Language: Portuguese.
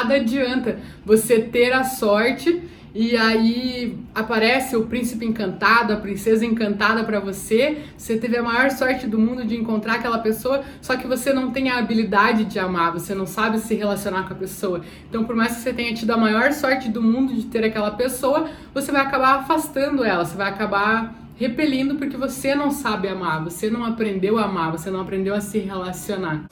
nada adianta você ter a sorte e aí aparece o príncipe encantado, a princesa encantada para você. Você teve a maior sorte do mundo de encontrar aquela pessoa, só que você não tem a habilidade de amar, você não sabe se relacionar com a pessoa. Então, por mais que você tenha tido a maior sorte do mundo de ter aquela pessoa, você vai acabar afastando ela, você vai acabar repelindo porque você não sabe amar, você não aprendeu a amar, você não aprendeu a se relacionar.